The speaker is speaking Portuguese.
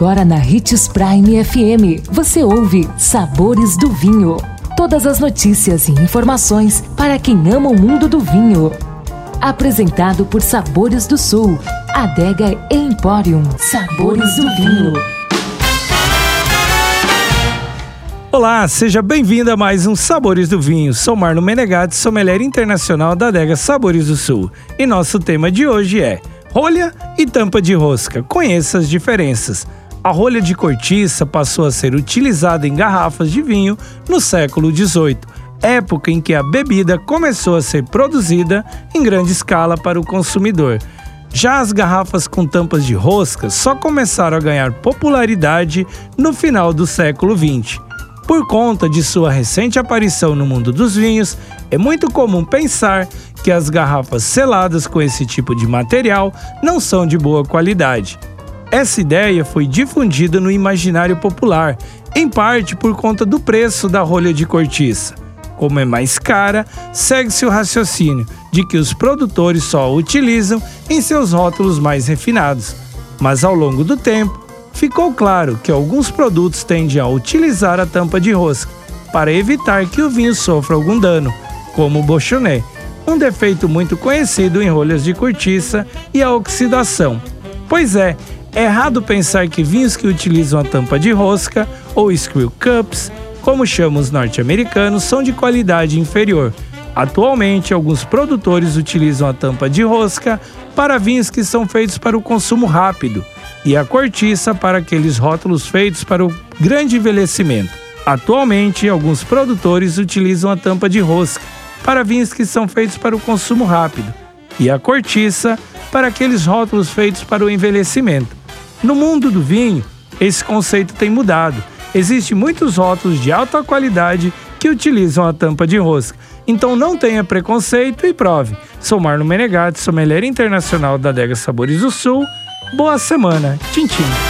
Agora na Ritz Prime FM, você ouve Sabores do Vinho. Todas as notícias e informações para quem ama o mundo do vinho. Apresentado por Sabores do Sul, Adega Emporium. Sabores do Vinho. Olá, seja bem-vindo a mais um Sabores do Vinho. Sou Marlon Menegatti, sommelier internacional da Adega Sabores do Sul. E nosso tema de hoje é rolha e tampa de rosca. Conheça as diferenças. A rolha de cortiça passou a ser utilizada em garrafas de vinho no século XVIII, época em que a bebida começou a ser produzida em grande escala para o consumidor. Já as garrafas com tampas de rosca só começaram a ganhar popularidade no final do século XX. Por conta de sua recente aparição no mundo dos vinhos, é muito comum pensar que as garrafas seladas com esse tipo de material não são de boa qualidade. Essa ideia foi difundida no imaginário popular, em parte por conta do preço da rolha de cortiça. Como é mais cara, segue-se o raciocínio de que os produtores só a utilizam em seus rótulos mais refinados. Mas ao longo do tempo, ficou claro que alguns produtos tendem a utilizar a tampa de rosca para evitar que o vinho sofra algum dano, como o Beauchonnet, um defeito muito conhecido em rolhas de cortiça e a oxidação. Pois é errado pensar que vinhos que utilizam a tampa de rosca ou screw cups, como chamam os norte-americanos, são de qualidade inferior. Atualmente, alguns produtores utilizam a tampa de rosca para vinhos que são feitos para o consumo rápido e a cortiça para aqueles rótulos feitos para o grande envelhecimento. Atualmente, alguns produtores utilizam a tampa de rosca para vinhos que são feitos para o consumo rápido e a cortiça para aqueles rótulos feitos para o envelhecimento. No mundo do vinho, esse conceito tem mudado. Existem muitos rótulos de alta qualidade que utilizam a tampa de rosca. Então não tenha preconceito e prove. Sou Marlon Menegatti, sommelier internacional da Adega Sabores do Sul. Boa semana. Tchim, tchim